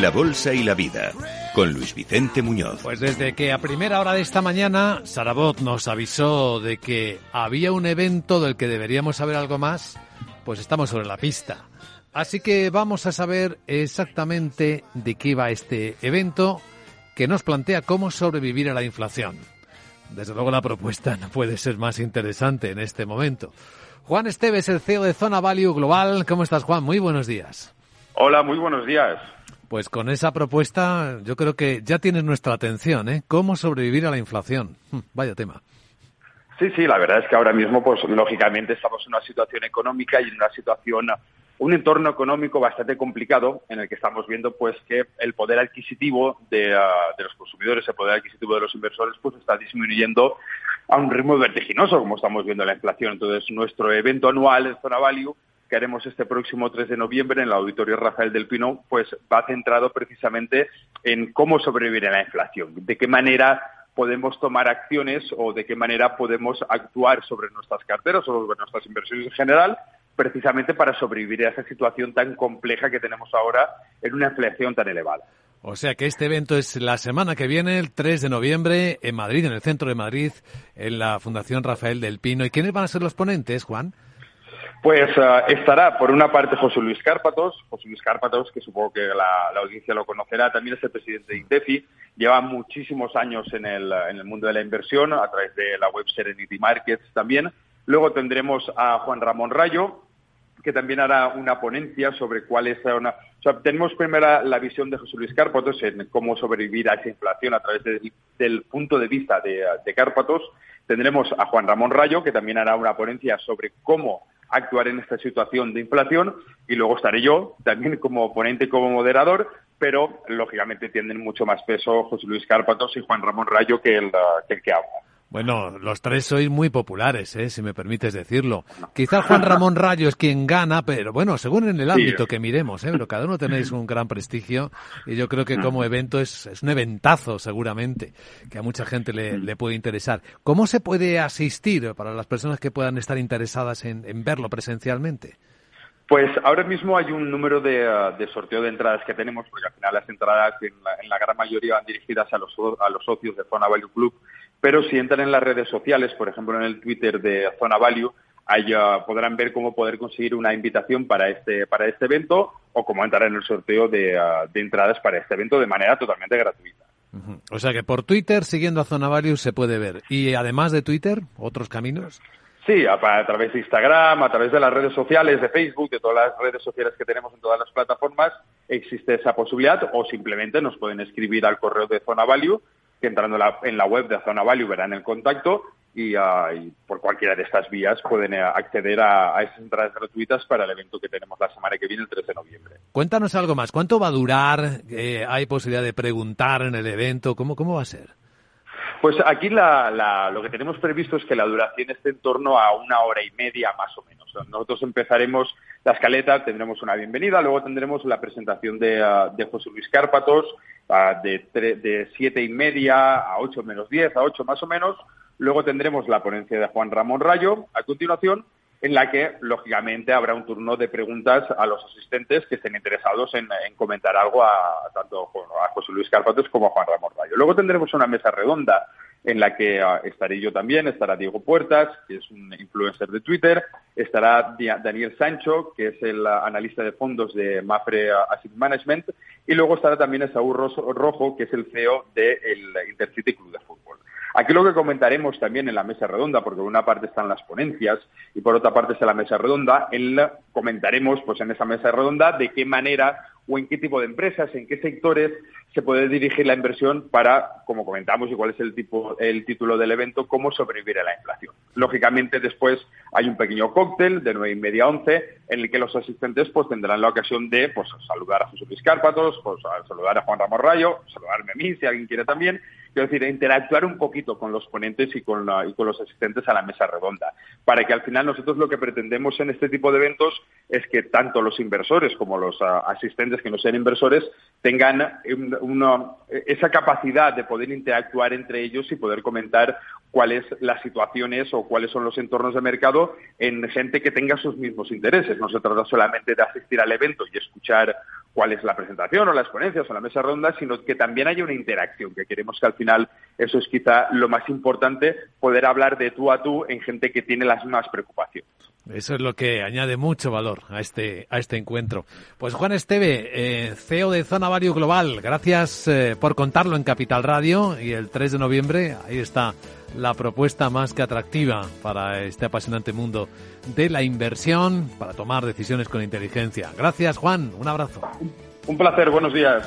la bolsa y la vida, con Luis Vicente Muñoz. Pues desde que a primera hora de esta mañana Sarabot nos avisó de que había un evento del que deberíamos saber algo más, pues estamos sobre la pista. Así que vamos a saber exactamente de qué va este evento que nos plantea cómo sobrevivir a la inflación. Desde luego la propuesta no puede ser más interesante en este momento. Juan Esteves, el CEO de Zona Value Global. ¿Cómo estás, Juan? Muy buenos días. Hola, muy buenos días. Pues con esa propuesta yo creo que ya tienes nuestra atención, ¿eh? ¿Cómo sobrevivir a la inflación? Hm, vaya tema. Sí, sí, la verdad es que ahora mismo, pues lógicamente estamos en una situación económica y en una situación, un entorno económico bastante complicado en el que estamos viendo pues que el poder adquisitivo de, ah, de los consumidores, el poder adquisitivo de los inversores, pues está disminuyendo a un ritmo vertiginoso, como estamos viendo la inflación. Entonces, nuestro evento anual en Zona Value, que haremos este próximo 3 de noviembre en el Auditorio Rafael del Pino, pues va centrado precisamente en cómo sobrevivir a la inflación, de qué manera podemos tomar acciones o de qué manera podemos actuar sobre nuestras carteras o sobre nuestras inversiones en general, precisamente para sobrevivir a esa situación tan compleja que tenemos ahora en una inflación tan elevada. O sea que este evento es la semana que viene, el 3 de noviembre, en Madrid, en el centro de Madrid, en la Fundación Rafael del Pino. ¿Y quiénes van a ser los ponentes, Juan? Pues uh, estará por una parte José Luis Cárpatos, José Luis Cárpatos, que supongo que la, audiencia lo conocerá, también es el presidente de INDEFI, lleva muchísimos años en el, en el mundo de la inversión, a través de la web Serenity Markets también. Luego tendremos a Juan Ramón Rayo, que también hará una ponencia sobre cuál es una... O sea, tenemos primero la visión de José Luis Cárpatos en cómo sobrevivir a esa inflación a través de, del punto de vista de, de Cárpatos. Tendremos a Juan Ramón Rayo, que también hará una ponencia sobre cómo actuar en esta situación de inflación y luego estaré yo también como ponente y como moderador pero lógicamente tienen mucho más peso José Luis Cárpatos y Juan Ramón Rayo que el que, el que habla. Bueno, los tres sois muy populares, ¿eh? si me permites decirlo. Quizás Juan Ramón Rayo es quien gana, pero bueno, según en el ámbito que miremos, ¿eh? pero cada uno tenéis un gran prestigio y yo creo que como evento es, es un eventazo seguramente, que a mucha gente le, le, puede interesar. ¿Cómo se puede asistir para las personas que puedan estar interesadas en, en verlo presencialmente? Pues ahora mismo hay un número de, uh, de, sorteo de entradas que tenemos, porque al final las entradas en la, en la gran mayoría van dirigidas a los, a los socios de Zona Value Club pero si entran en las redes sociales, por ejemplo en el Twitter de Zona Value, ahí podrán ver cómo poder conseguir una invitación para este, para este evento o cómo entrar en el sorteo de, uh, de entradas para este evento de manera totalmente gratuita. O sea que por Twitter, siguiendo a Zona Value, se puede ver. Y además de Twitter, ¿otros caminos? Sí, a, a, través de Instagram, a través de las redes sociales, de Facebook, de todas las redes sociales que tenemos en todas las plataformas, existe esa posibilidad o simplemente nos pueden escribir al correo de Zona Value que entrando en la, en la web de Zona Value verán el contacto y, uh, y, por cualquiera de estas vías pueden uh, acceder a, a, esas entradas gratuitas para el evento que tenemos la semana que viene, el 3 de noviembre. Cuéntanos algo más. ¿Cuánto va a durar? Eh, ¿Hay posibilidad de preguntar en el evento? ¿Cómo, cómo va a ser? Pues aquí la, la, lo que tenemos previsto es que la duración esté en torno a una hora y media más o menos. Nosotros empezaremos la escaleta, tendremos una bienvenida, luego tendremos la presentación de, uh, de José Luis Cárpatos, uh, de, de siete y media a ocho menos diez, a ocho más o menos. Luego tendremos la ponencia de Juan Ramón Rayo a continuación, en la que, lógicamente, habrá un turno de preguntas a los asistentes que estén interesados en, en comentar algo a tanto a José Luis Cárpatos como a Juan Ramón Rayo. Luego tendremos una mesa redonda en la que uh, estaré yo también, estará Diego Puertas, que es un influencer de Twitter, estará Daniel Sancho, que es el analista de fondos de Mafre Asset Management, y luego estará también Saúl Rojo, que es el CEO del de Intercity Club de Fútbol. Aquí lo que comentaremos también en la mesa redonda, porque por una parte están las ponencias y por otra parte está la mesa redonda, en la, comentaremos pues en esa mesa redonda de qué manera o en qué tipo de empresas, en qué sectores se puede dirigir la inversión para, como comentamos, y cuál es el, tipo, el título del evento, cómo sobrevivir a la inflación. Lógicamente, después hay un pequeño cóctel de nueve y media a once, en el que los asistentes pues, tendrán la ocasión de pues, saludar a José Luis Cárpatos, pues, saludar a Juan Ramón Rayo, saludarme a mí, si alguien quiere también, quiero decir, interactuar un poquito con los ponentes y con, la, y con los asistentes a la mesa redonda, para que al final nosotros lo que pretendemos en este tipo de eventos es que tanto los inversores como los uh, asistentes que no sean inversores tengan esa capacidad de poder interactuar entre ellos y poder comentar cuáles las situaciones o cuáles son los entornos de mercado en gente que tenga sus mismos intereses. No se trata solamente de asistir al evento y escuchar cuál es la presentación o las ponencias o la mesa ronda, sino que también haya una interacción, que queremos que al final eso es quizá lo más importante, poder hablar de tú a tú en gente que tiene las mismas preocupaciones. Eso es lo que añade mucho valor a este, a este encuentro. Pues Juan Esteve, eh, CEO de Zona Value Global, gracias eh, por contarlo en Capital Radio y el 3 de noviembre, ahí está la propuesta más que atractiva para este apasionante mundo de la inversión, para tomar decisiones con inteligencia. Gracias Juan, un abrazo. Un placer, buenos días.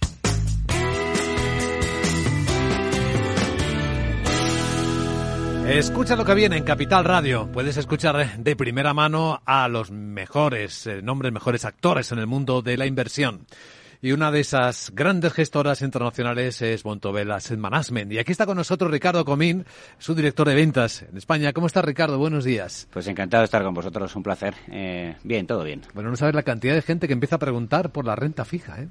Escucha lo que viene en Capital Radio. Puedes escuchar de primera mano a los mejores eh, nombres, mejores actores en el mundo de la inversión. Y una de esas grandes gestoras internacionales es Bontobel Asset Management. Y aquí está con nosotros Ricardo Comín, su director de ventas en España. ¿Cómo está Ricardo? Buenos días. Pues encantado de estar con vosotros, un placer. Eh, bien, todo bien. Bueno, no sabes la cantidad de gente que empieza a preguntar por la renta fija, ¿eh?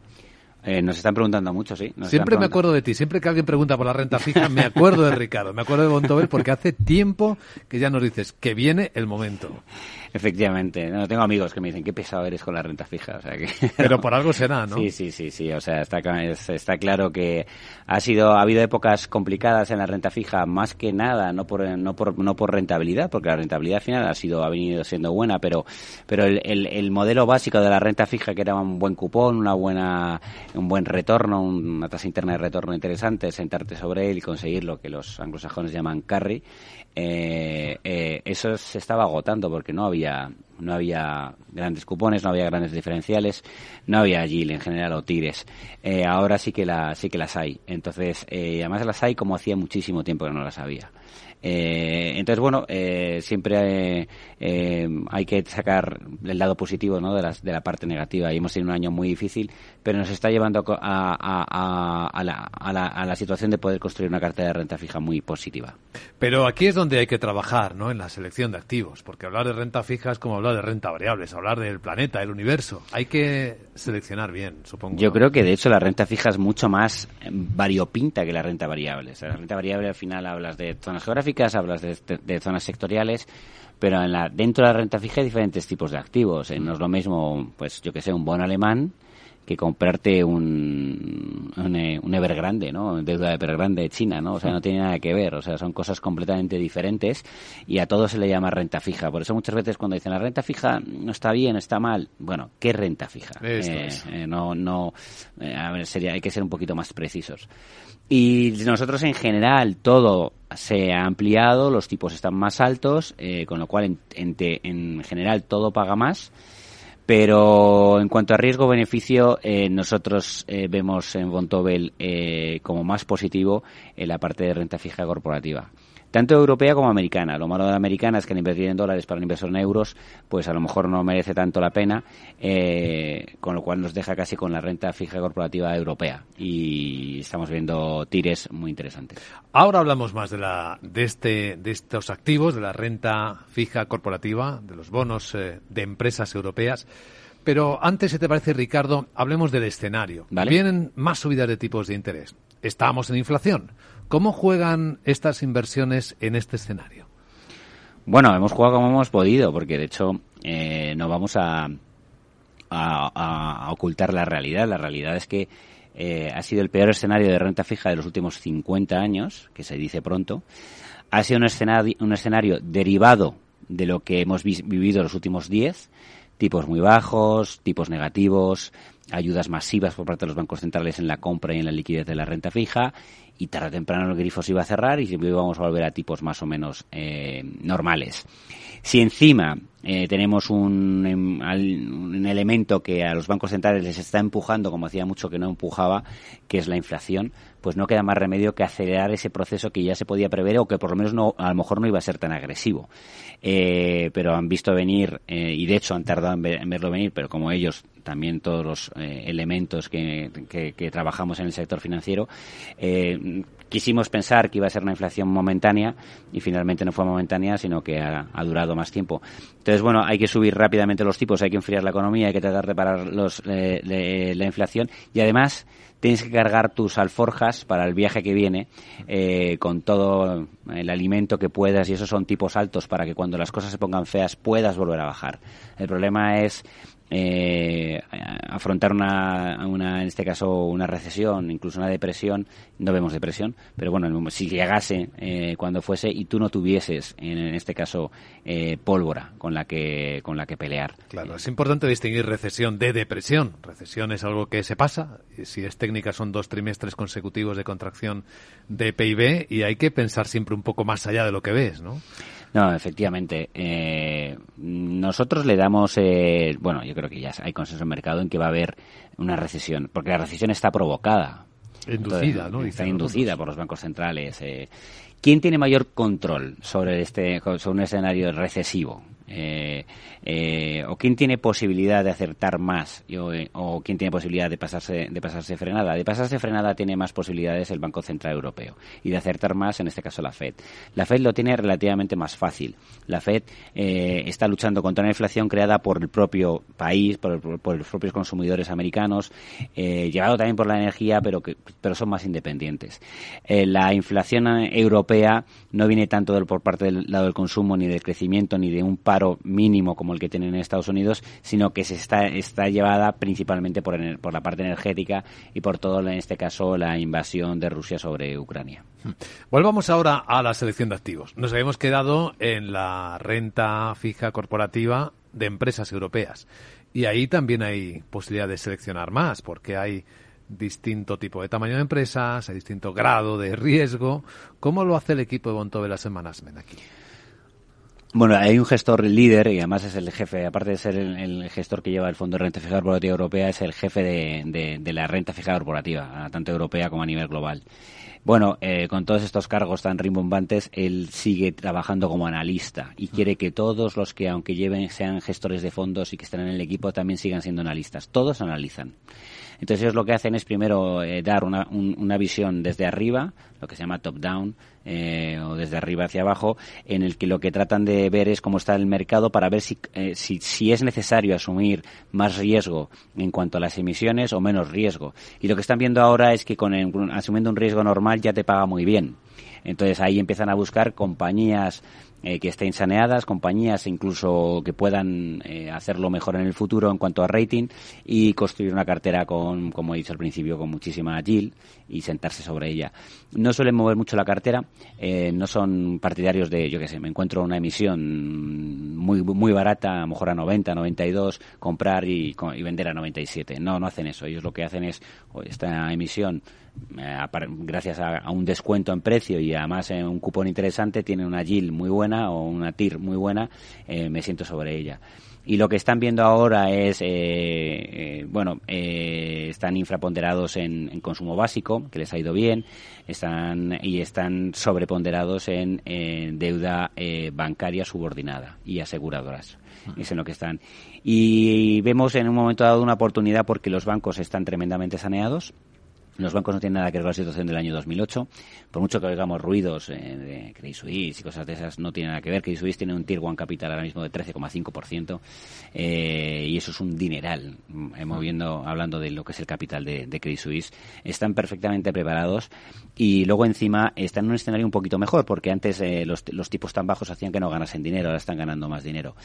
Eh, nos están preguntando mucho, sí. siempre me acuerdo de ti. Siempre que alguien pregunta por la renta fija, me acuerdo de Ricardo. Me acuerdo de Bontobel porque hace tiempo que ya nos dices que viene el momento. Efectivamente. No, tengo amigos que me dicen, qué pesado eres con la renta fija. O sea que... Pero por algo será, ¿no? Sí, sí, sí, sí. O sea, está, está claro que ha sido, ha habido épocas complicadas en la renta fija, más que nada, no por, no por, no por rentabilidad, porque la rentabilidad final ha sido, ha venido siendo buena, pero, pero el, el, el modelo básico de la renta fija, que era un buen cupón, una buena, un buen retorno, una tasa interna de retorno interesante, sentarte sobre él y conseguir lo que los anglosajones llaman carry, eh, eh, eso se estaba agotando porque no había no había grandes cupones, no había grandes diferenciales, no había yield en general o tires. Eh, ahora sí que sí que las hay. Entonces, eh, además las hay como hacía muchísimo tiempo que no las había. Eh, entonces, bueno, eh, siempre eh, hay que sacar el lado positivo ¿no? de, las, de la parte negativa. Y hemos tenido un año muy difícil, pero nos está llevando a, a, a, la, a, la, a la situación de poder construir una cartera de renta fija muy positiva. Pero aquí es donde hay que trabajar, ¿no? En la selección de activos, porque hablar de renta fija es como hablar de renta variable, es hablar del planeta, del universo. Hay que seleccionar bien, supongo. Yo creo que de hecho la renta fija es mucho más variopinta que la renta variable. O sea, la renta variable al final hablas de zonas geográficas, hablas de, zonas sectoriales, pero en la, dentro de la renta fija hay diferentes tipos de activos. No es lo mismo, pues yo que sé, un bono alemán que comprarte un, un, un Evergrande, ¿no? Deuda de Evergrande de China, ¿no? O sea, no tiene nada que ver. O sea, son cosas completamente diferentes y a todo se le llama renta fija. Por eso muchas veces cuando dicen la renta fija no está bien, está mal. Bueno, ¿qué renta fija? Eh, eh, no, no, eh, a ver, sería, hay que ser un poquito más precisos. Y nosotros en general todo se ha ampliado, los tipos están más altos, eh, con lo cual en, en, te, en general todo paga más. Pero en cuanto a riesgo-beneficio, eh, nosotros eh, vemos en Bontobel eh, como más positivo en la parte de renta fija corporativa tanto europea como americana. Lo malo de la americana es que al invertir en dólares para el inversor en euros, pues a lo mejor no merece tanto la pena, eh, con lo cual nos deja casi con la renta fija corporativa europea. Y estamos viendo tires muy interesantes. Ahora hablamos más de, la, de, este, de estos activos, de la renta fija corporativa, de los bonos eh, de empresas europeas. Pero antes, si te parece, Ricardo, hablemos del escenario. ¿Vale? Vienen más subidas de tipos de interés. Estamos en inflación. ¿Cómo juegan estas inversiones en este escenario? Bueno, hemos jugado como hemos podido, porque de hecho eh, no vamos a, a, ocultar la realidad. La realidad es que eh, ha sido el peor escenario de renta fija de los últimos 50 años, que se dice pronto. Ha sido un escenario, un escenario derivado de lo que hemos vi vivido los últimos 10, tipos muy bajos, tipos negativos, ayudas masivas por parte de los bancos centrales en la compra y en la liquidez de la renta fija y tarde o temprano el grifo se iba a cerrar y siempre íbamos a volver a tipos más o menos eh, normales. Si encima eh, tenemos un, un, elemento que a los bancos centrales les está empujando, como hacía mucho que no empujaba, que es la inflación, pues no queda más remedio que acelerar ese proceso que ya se podía prever o que por lo menos no, a lo mejor no iba a ser tan agresivo. Eh, pero han visto venir, eh, y de hecho han tardado en, ver, en, verlo venir, pero como ellos, también todos los eh, elementos que, que, que, trabajamos en el sector financiero, eh, quisimos pensar que iba a ser una inflación momentánea y finalmente no fue momentánea, sino que ha, durado más tiempo. Entonces, bueno, hay que subir rápidamente los tipos, hay que enfriar la economía, hay que tratar de parar los, eh, la inflación y además tienes que cargar tus alforjas para el viaje que viene eh, con todo el alimento que puedas y esos son tipos altos para que cuando las cosas se pongan feas puedas volver a bajar. El problema es eh, afrontar una, una, en este caso, una recesión, incluso una depresión, no vemos depresión, pero bueno, si llegase eh, cuando fuese y tú no tuvieses, en, en este caso, eh, pólvora con la que con la que pelear. Claro, es importante distinguir recesión de depresión. Recesión es algo que se pasa, si es técnica son dos trimestres consecutivos de contracción de PIB y hay que pensar siempre un poco más allá de lo que ves, ¿no? No, efectivamente. Eh, nosotros le damos, eh, bueno, yo creo que ya hay consenso en el mercado en que va a haber una recesión, porque la recesión está provocada. Inducida, Entonces, ¿no? Está inducida por los bancos centrales. Eh, ¿Quién tiene mayor control sobre este sobre un escenario recesivo? Eh, eh, o quién tiene posibilidad de acertar más eh, o, quién tiene posibilidad de pasarse de pasarse frenada de pasarse frenada tiene más posibilidades el Banco Central Europeo y de acertar más en este caso la Fed. La Fed lo tiene relativamente más fácil. La Fed está luchando contra una inflación creada por el propio país por, los propios consumidores americanos llevado también por la energía pero que pero son más independientes. La inflación europea no viene tanto del, por parte del lado del consumo ni del crecimiento ni de un paro mínimo como el que tienen en Estados Unidos, sino que se está, está llevada principalmente por, por la parte energética y por todo, en este caso, la invasión de Rusia sobre Ucrania. Volvamos ahora a la selección de activos. Nos habíamos quedado en la renta fija corporativa de empresas europeas. Y ahí también hay posibilidad de seleccionar más, porque hay distinto tipo de tamaño de empresas, hay distinto grado de riesgo. ¿Cómo lo hace el equipo de Bontobel las semanas, Men, aquí? Bueno, hay un gestor líder y además es el jefe, aparte de ser el, gestor que lleva el Fondo de Renta Fija Corporativa Europea, es el jefe de, la renta fija corporativa, tanto europea como a nivel global. Bueno, eh, con todos estos cargos tan rimbombantes, él sigue trabajando como analista y quiere que todos los que, aunque lleven, sean gestores de fondos y que estén en el equipo, también sigan siendo analistas. Todos analizan. Entonces ellos lo que hacen es primero eh, dar una, una, visión desde arriba, lo que se llama top-down, eh, o desde arriba hacia abajo, en el que lo que tratan de ver es cómo está el mercado para ver si, eh, si, si, es necesario asumir más riesgo en cuanto a las emisiones o menos riesgo. Y lo que están viendo ahora es que con asumiendo un riesgo normal ya te paga muy bien. Entonces ahí empiezan a buscar compañías eh, que estén saneadas, compañías incluso que puedan eh, hacerlo mejor en el futuro en cuanto a rating y construir una cartera con, como he dicho al principio, con muchísima agil y sentarse sobre ella. No suelen mover mucho la cartera, eh, no son partidarios de, yo qué sé, me encuentro una emisión muy muy barata, a lo mejor a 90, 92, comprar y, y vender a 97. No, no hacen eso. Ellos lo que hacen es, esta emisión gracias a, un descuento en precio y además en un cupón interesante, tiene una yield muy buena o una TIR muy buena, eh, me siento sobre ella. Y lo que están viendo ahora es, eh, bueno, están infraponderados en, consumo básico, que les ha ido bien, están y están sobreponderados en, deuda bancaria subordinada y aseguradoras. Es en lo que están. Y vemos en un momento dado una oportunidad porque los bancos están tremendamente saneados los bancos no tienen nada que ver con la situación del año 2008. Por mucho que oigamos ruidos eh, de Credit Suisse y cosas de esas, no tiene nada que ver. Credit Suisse tiene un Tier One Capital ahora mismo de 13,5% eh, y eso es un dineral. Eh, moviendo, hablando de lo que es el capital de, de Credit Suisse, están perfectamente preparados y luego encima están en un escenario un poquito mejor porque antes eh, los, los, tipos tan bajos hacían que no ganasen dinero, ahora están ganando más dinero.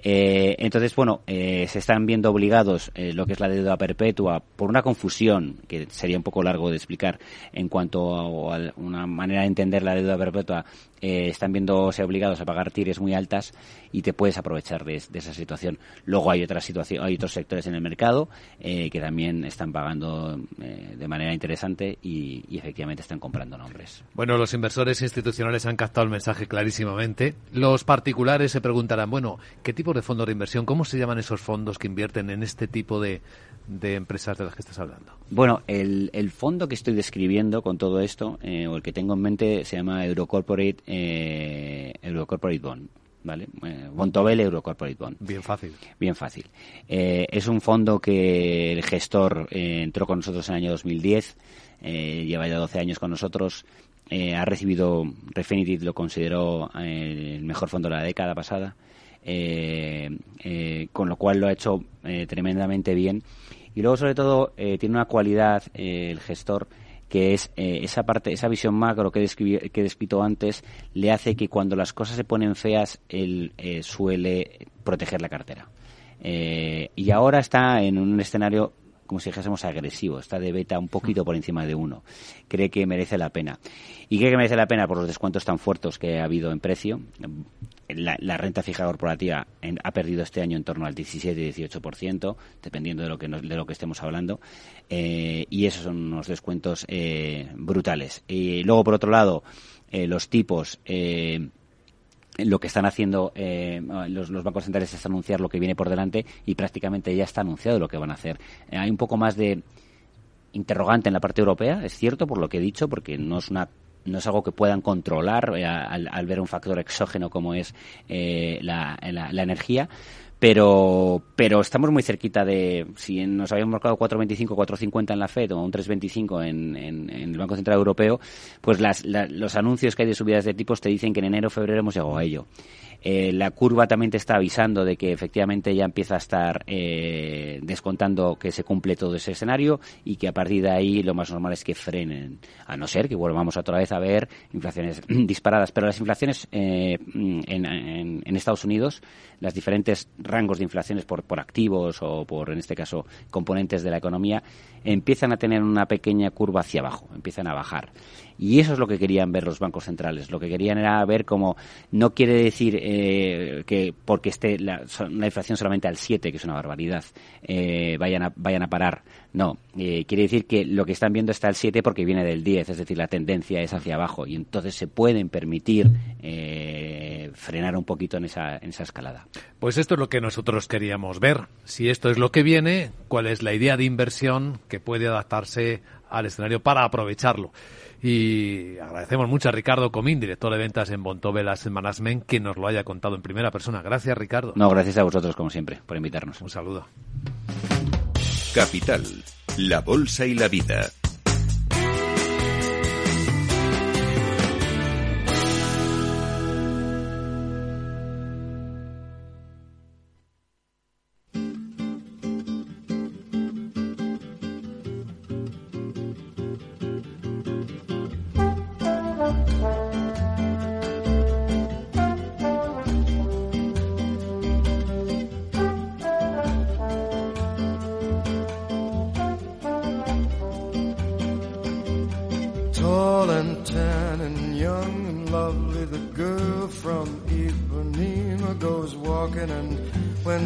Eh, entonces, bueno, eh, se están viendo obligados lo que es la deuda perpetua por una confusión que sería un poco largo de explicar en cuanto a una manera de entender la deuda perpetua eh, están viéndose obligados a pagar tires muy altas y te puedes aprovechar de, esa situación. Luego hay otras situaciones, hay otros sectores en el mercado eh, que también están pagando eh, de manera interesante y, y, efectivamente están comprando nombres. Bueno, los inversores institucionales han captado el mensaje clarísimamente. Los particulares se preguntarán, bueno, ¿qué tipo de fondos de inversión? ¿Cómo se llaman esos fondos que invierten en este tipo de, de empresas de las que estás hablando? Bueno, el, el fondo que estoy describiendo con todo esto, eh, o el que tengo en mente, se llama Eurocorporate, eh, Eurocorporate Bond. ¿Vale? Eh, Bontobel Eurocorporate Bond. Bien fácil. Bien fácil. Eh, es un fondo que el gestor entró con nosotros en el año 2010, eh, lleva ya 12 años con nosotros, ha recibido, Refinitiv lo consideró el mejor fondo de la década pasada, con lo cual lo ha hecho eh, tremendamente bien. Y luego, sobre todo, tiene una cualidad el gestor que es esa parte, esa visión macro que, que he descrito antes, le hace que cuando las cosas se ponen feas, él suele proteger la cartera. y ahora está en un escenario como si dijésemos agresivo, está de beta un poquito por encima de uno. Cree que merece la pena. ¿Y cree que merece la pena por los descuentos tan fuertes que ha habido en precio? La, renta fija corporativa ha perdido este año en torno al 17-18%, dependiendo de lo que, de lo que estemos hablando, eh, y esos son unos descuentos eh, brutales. Y luego, por otro lado, eh, los tipos lo que están haciendo eh, los, bancos centrales es anunciar lo que viene por delante y prácticamente ya está anunciado lo que van a hacer. Eh, hay un poco más de interrogante en la parte europea, es cierto, por lo que he dicho, porque no es una no es algo que puedan controlar eh, al, ver un factor exógeno como es eh, la, energía pero pero estamos muy cerquita de si nos habíamos marcado 4.25 4.50 en la Fed o un 3.25 en, en, el Banco Central Europeo pues las, los anuncios que hay de subidas de tipos te dicen que en enero febrero hemos llegado a ello eh, la curva también te está avisando de que efectivamente ya empieza a estar eh, descontando que se cumple todo ese escenario y que a partir de ahí lo más normal es que frenen, a no ser que volvamos otra vez a ver inflaciones disparadas. Pero las inflaciones eh, en, en, Estados Unidos, las diferentes rangos de inflaciones por, por activos o por, en este caso, componentes de la economía, empiezan a tener una pequeña curva hacia abajo, empiezan a bajar. Y eso es lo que querían ver los bancos centrales. Lo que querían era ver cómo no quiere decir eh, que porque esté la, inflación solamente al 7, que es una barbaridad, eh, vayan, a, vayan a parar. No, eh, quiere decir que lo que están viendo está al 7 porque viene del 10, es decir, la tendencia es hacia abajo y entonces se pueden permitir frenar un poquito en esa, en esa escalada. Pues esto es lo que nosotros queríamos ver. Si esto es lo que viene, cuál es la idea de inversión que puede adaptarse al escenario para aprovecharlo. Y agradecemos mucho a Ricardo Comín, director de ventas en Bontovelas Management, que nos lo haya contado en primera persona. Gracias, Ricardo. No, gracias a vosotros, como siempre, por invitarnos. Un saludo. Capital, la bolsa y la vida.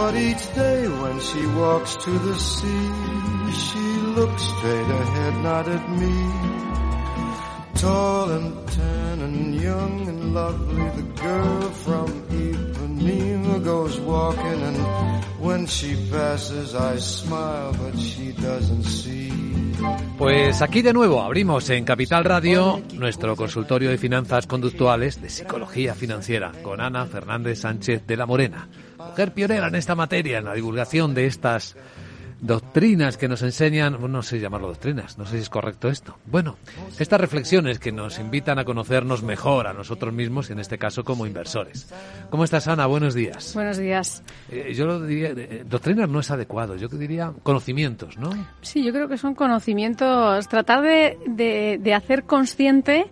But each day when she walks to the sea, she looks straight ahead, not at me. Tall and tan and young and lovely, the girl from Ipanema goes walking and Pues aquí de nuevo abrimos en Capital Radio nuestro consultorio de finanzas conductuales de psicología financiera con Ana Fernández Sánchez de la Morena, mujer pionera en esta materia, en la divulgación de estas doctrinas que nos enseñan, no sé llamarlo doctrinas, no sé si es correcto esto. Bueno, estas reflexiones que nos invitan a conocernos mejor a nosotros mismos y en este caso como inversores. ¿Cómo estás, Ana? Buenos días. Buenos días. Eh, yo lo diría, eh, doctrinas no es adecuado, yo diría conocimientos, ¿no? Sí, yo creo que son conocimientos, tratar de, de, de hacer consciente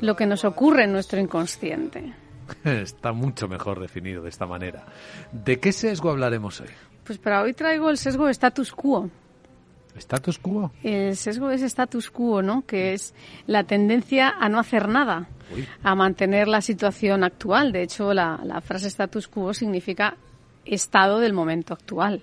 lo que nos ocurre en nuestro inconsciente. Está mucho mejor definido de esta manera. ¿De qué sesgo hablaremos hoy? Pues para hoy traigo el sesgo status quo. ¿Status quo? El sesgo es status quo, ¿no? Que es la tendencia a no hacer nada, a mantener la situación actual. De hecho, la, frase status quo significa estado del momento actual.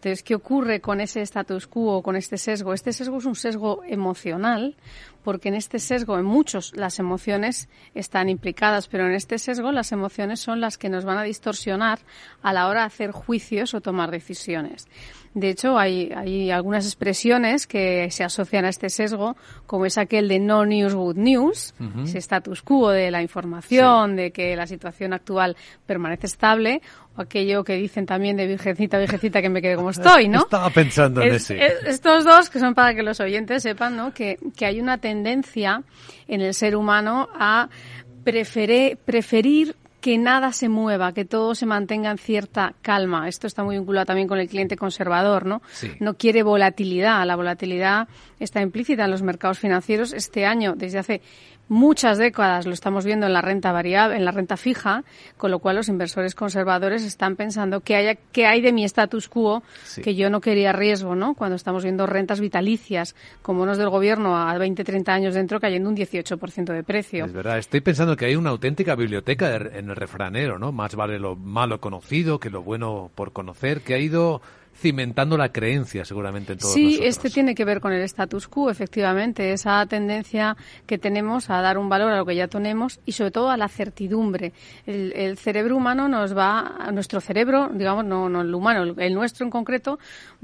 Entonces, ¿qué ocurre con ese status quo, con este sesgo? Este sesgo es un sesgo emocional, porque en este sesgo, en muchos, las emociones están implicadas, pero en este sesgo las emociones son las que nos van a distorsionar a la hora de hacer juicios o tomar decisiones. De hecho, hay, hay algunas expresiones que se asocian a este sesgo, como es aquel de no news, good news, ese status quo de la información, de que la situación actual permanece estable, o aquello que dicen también de virgencita, virgencita, que me quede como estoy, ¿no? Estaba pensando en ese. estos dos, que son para que los oyentes sepan, ¿no? Que, que hay una tendencia en el ser humano a preferir que nada se mueva, que todo se mantenga en cierta calma. Esto está muy vinculado también con el cliente conservador, ¿no? No quiere volatilidad. La volatilidad está implícita en los mercados financieros. Este año, desde hace muchas décadas lo estamos viendo en la renta variable, en la renta fija, con lo cual los inversores conservadores están pensando que haya que hay de mi status quo que yo no quería riesgo, ¿no? Cuando estamos viendo rentas vitalicias como bonos del gobierno a 20, 30 años dentro cayendo un 18% de precio. Es verdad, estoy pensando que hay una auténtica biblioteca en el refranero, ¿no? Más vale lo malo conocido que lo bueno por conocer, que ha ido cimentando la creencia seguramente en todos sí, nosotros. este tiene que ver con el status quo, efectivamente, esa tendencia que tenemos a dar un valor a lo que ya tenemos y sobre todo a la certidumbre. El, cerebro humano nos va, nuestro cerebro, digamos, no, no el humano, el, nuestro en concreto,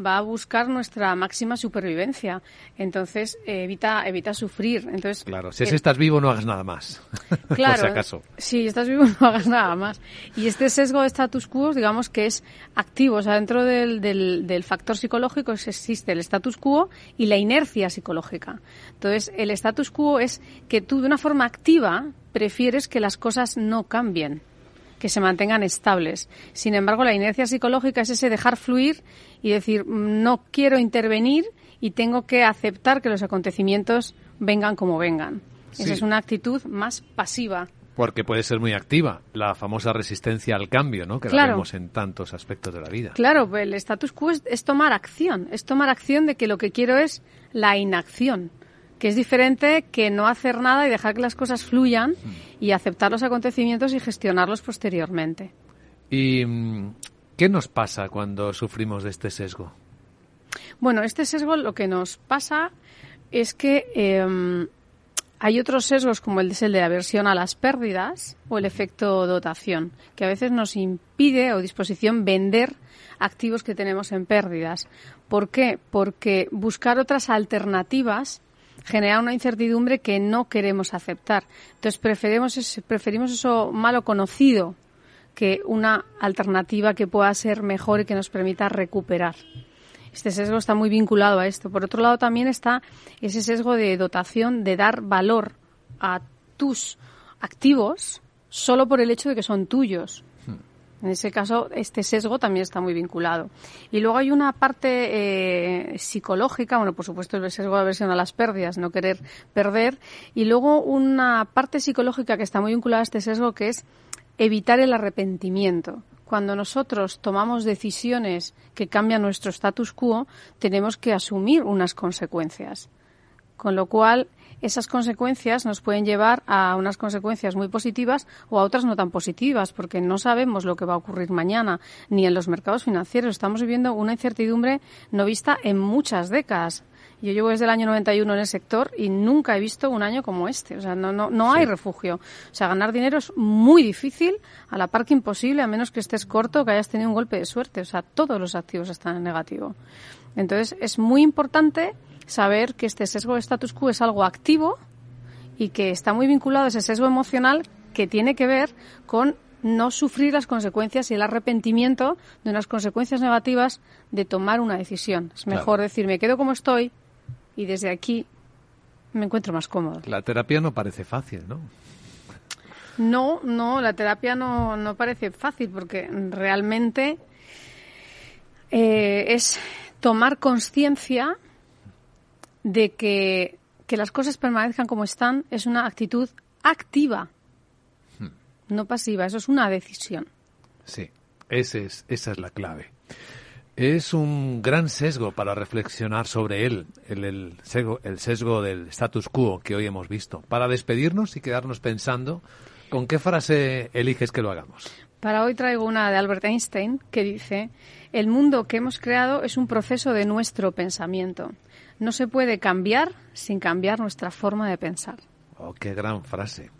va a buscar nuestra máxima supervivencia. Entonces, evita, evita sufrir. Entonces, claro, si estás vivo no hagas nada más. Claro, por si acaso. si estás vivo no hagas nada más. Y este sesgo de status quo, digamos que es activo, o sea, dentro del del, factor psicológico existe el status quo y la inercia psicológica. Entonces, el status quo es que tú de una forma activa prefieres que las cosas no cambien que se mantengan estables. Sin embargo, la inercia psicológica es ese dejar fluir y decir, no quiero intervenir y tengo que aceptar que los acontecimientos vengan como vengan. Esa es una actitud más pasiva. Porque puede ser muy activa, la famosa resistencia al cambio, ¿no? Que la vemos en tantos aspectos de la vida. Claro, el status quo es, tomar acción, es tomar acción de que lo que quiero es la inacción, que es diferente que no hacer nada y dejar que las cosas fluyan mm. y aceptar los acontecimientos y gestionarlos posteriormente. ¿Y mm, qué nos pasa cuando sufrimos de este sesgo? Bueno, este sesgo lo que nos pasa es que em, hay otros sesgos como el de la aversión a las pérdidas o el efecto dotación, que a veces nos impide o disposición vender activos que tenemos en pérdidas. ¿Por qué? Porque buscar otras alternativas genera una incertidumbre que no queremos aceptar. Entonces preferimos, preferimos eso malo conocido que una alternativa que pueda ser mejor y que nos permita recuperar. Este sesgo está muy vinculado a esto. Por otro lado, también está ese sesgo de dotación, de dar valor a tus activos solo por el hecho de que son tuyos. Hmm. En ese caso, este sesgo también está muy vinculado. Y luego hay una parte eh, psicológica, bueno, por supuesto, el sesgo de aversión a las pérdidas, no querer perder. Y luego una parte psicológica que está muy vinculada a este sesgo, que es evitar el arrepentimiento cuando nosotros tomamos decisiones que cambian nuestro status quo, tenemos que asumir unas consecuencias. Con lo cual, esas consecuencias nos pueden llevar a unas consecuencias muy positivas o a otras no tan positivas, porque no sabemos lo que va a ocurrir mañana, ni en los mercados financieros. Estamos viviendo una incertidumbre no vista en muchas décadas. Yo llevo desde el año 91 en el sector y nunca he visto un año como este. O sea, no, no, no hay refugio. O sea, ganar dinero es muy difícil, a la par que imposible, a menos que estés corto, que hayas tenido un golpe de suerte. O sea, todos los activos están en negativo. Entonces, es muy importante saber que este sesgo de status quo es algo activo y que está muy vinculado a ese sesgo emocional que tiene que ver con no sufrir las consecuencias y el arrepentimiento de unas consecuencias negativas de tomar una decisión. Es mejor decir, me quedo como estoy, y desde aquí me encuentro más cómodo. La terapia no parece fácil, ¿no? No, no, la terapia no, no parece fácil porque realmente eh, es tomar conciencia de que, que las cosas permanezcan como están es una actitud activa, hmm. no pasiva, eso es una decisión. Sí, ese es, esa es la clave. Es un gran sesgo para reflexionar sobre él, el, sesgo, el sesgo del status quo que hoy hemos visto. Para despedirnos y quedarnos pensando, ¿con qué frase eliges que lo hagamos? Para hoy traigo una de Albert Einstein que dice, el mundo que hemos creado es un proceso de nuestro pensamiento. No se puede cambiar sin cambiar nuestra forma de pensar. Oh, qué gran frase.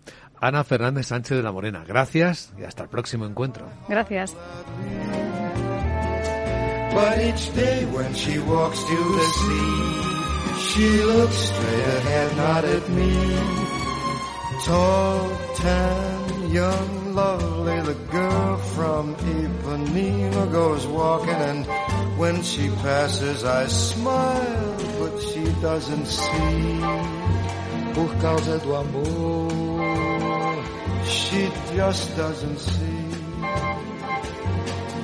Ana Fernández Sánchez de la Morena, gracias y hasta el próximo encuentro. Gracias. But each day when she walks to the sea, she looks straight ahead, not at me. Tall, tan, young, lovely, the girl from Ipanema goes walking and when she passes I smile, but she doesn't see. Por causa do amor, she just doesn't see.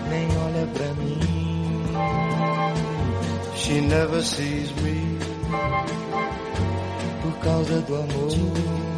Nem olha pra mim. She never sees me por causa do amor.